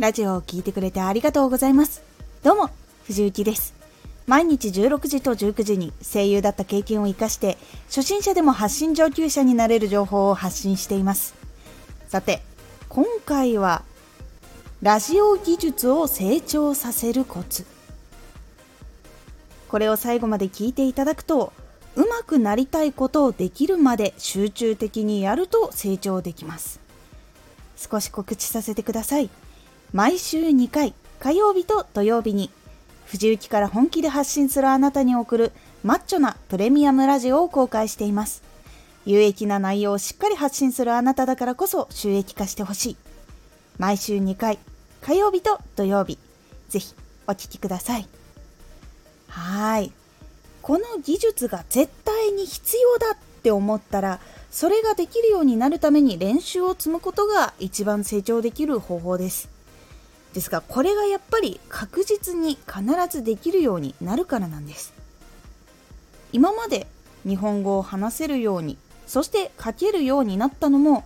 ラジオを聴いてくれてありがとうございます。どうも藤幸です。毎日16時と19時に声優だった経験を生かして初心者でも発信上級者になれる情報を発信しています。さて今回はラジオ技術を成長させるコツ。これを最後まで聞いていただくとうまくなりたいことをできるまで集中的にやると成長できます。少し告知させてください。毎週2回火曜日と土曜日に藤雪から本気で発信するあなたに送るマッチョなプレミアムラジオを公開しています。有益な内容をしっかり発信するあなただからこそ収益化してほしい。毎週2回火曜日と土曜日ぜひお聴きください。はい。この技術が絶対に必要だって思ったらそれができるようになるために練習を積むことが一番成長できる方法です。ですがこれがやっぱり確実に必ずできるようになるからなんです。今まで日本語を話せるようにそして書けるようになったのも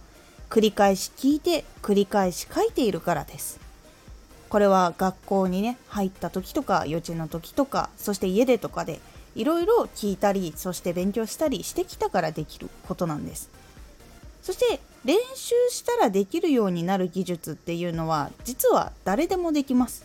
繰り返し聞いて繰り返し書いているからです。これは学校にね入った時とか幼稚園の時とかそして家でとかでいろいろ聞いたりそして勉強したりしてきたからできることなんです。そして練習したらできるようになる技術っていうのは実は誰でもできます。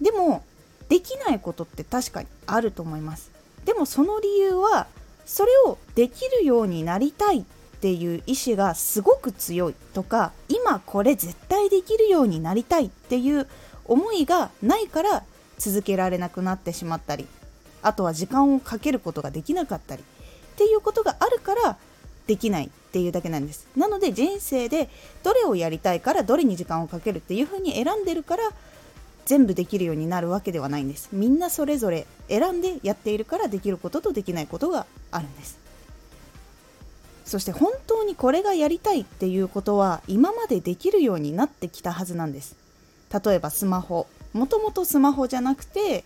でもできないことって確かにあると思います。でもその理由はそれをできるようになりたいっていう意志がすごく強い。とか今これ絶対できるようになりたいっていう思いがないから続けられなくなってしまったりあとは時間をかけることができなかったりっていうことがあるからできないっていうだけなんです。なので人生でどれをやりたいからどれに時間をかけるっていうふうに選んでるから全部できるようになるわけではないんです。みんなそれぞれ選んでやっているからできることとできないことがあるんです。そして本当にこれがやりたいっていうことは今までできるようになってきたはずなんです。例えばスマホ。もともとスマホじゃなくて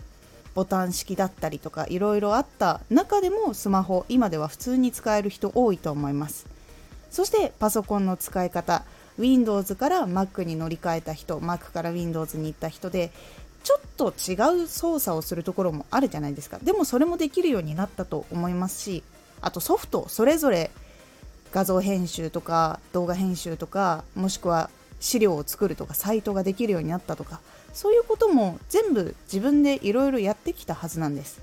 ボタン式だったりとかいろいろあった中でもスマホ今では普通に使える人多いと思います。そしてパソコンの使い方 Windows から Mac に乗り換えた人 Mac から Windows に行った人でちょっと違う操作をするところもあるじゃないですか。でもそれもできるようになったと思いますしあとソフトそれぞれ画像編集とか動画編集とかもしくは資料を作るとかサイトができるようになったとかそういうことも全部自分でいろいろやってきたはずなんです。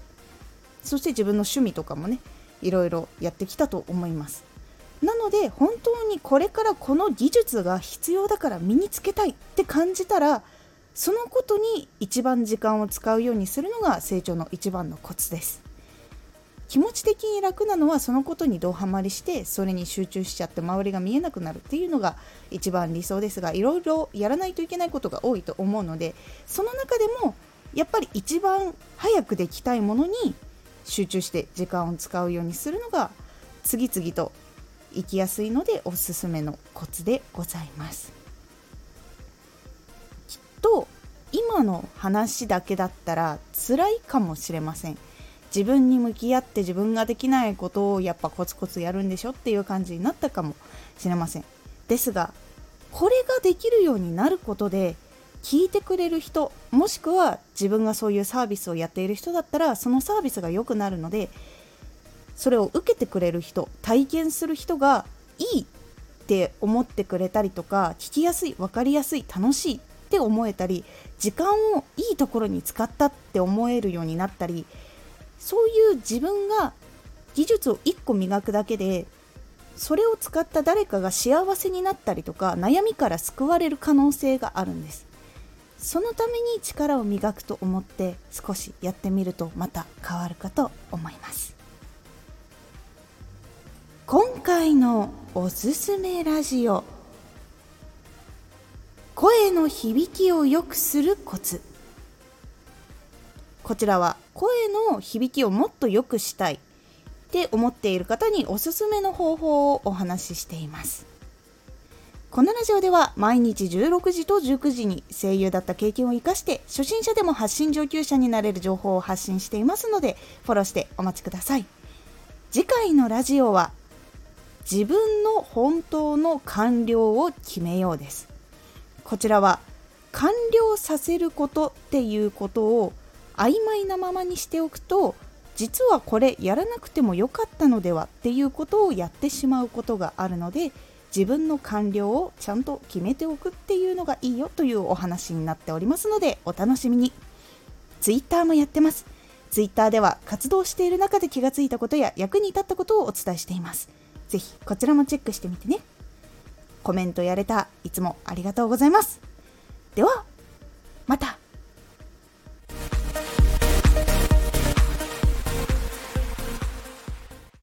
そして自分の趣味とかもねいろいろやってきたと思います。なので本当にこれからこの技術が必要だから身につけたいって感じたらそのことに一番時間を使うようにするのが成長の一番のコツです。気持ち的に楽なのはそのことにどハマりしてそれに集中しちゃって周りが見えなくなるっていうのが一番理想ですがいろいろやらないといけないことが多いと思うのでその中でもやっぱり一番早くできたいものに集中して時間を使うようにするのが次々と行きやすいのでおすすめのコツでございます。きっと今の話だけだったら辛いかもしれません。自分に向き合って自分ができないことをやっぱコツコツやるんでしょっていう感じになったかもしれません。ですがこれができるようになることで聞いてくれる人もしくは自分がそういうサービスをやっている人だったらそのサービスが良くなるのでそれを受けてくれる人体験する人がいいって思ってくれたりとか聞きやすい分かりやすい楽しいって思えたり時間をいいところに使ったって思えるようになったりそういう自分が技術を1個磨くだけでそれを使った誰かが幸せになったりとか悩みから救われる可能性があるんです。そのために力を磨くと思って少しやってみるとまた変わるかと思います。今回のおすすめラジオ。声の響きを良くするコツ。こちらは声の響きをもっと良くしたいって思っている方におすすめの方法をお話ししています。このラジオでは毎日16時と19時に声優だった経験を生かして初心者でも発信上級者になれる情報を発信していますのでフォローしてお待ちください。次回のラジオは自分の本当の完了を決めようです。こちらは完了させることっていうことを曖昧なままにしておくと実はこれやらなくてもよかったのではっていうことをやってしまうことがあるので自分の完了をちゃんと決めておくっていうのがいいよというお話になっておりますのでお楽しみに。Twitter もやってます。Twitter では活動している中で気がついたことや役に立ったことをお伝えしています。ぜひこちらもチェックしてみてね。コメントやれた。いつもありがとうございます。ではまた。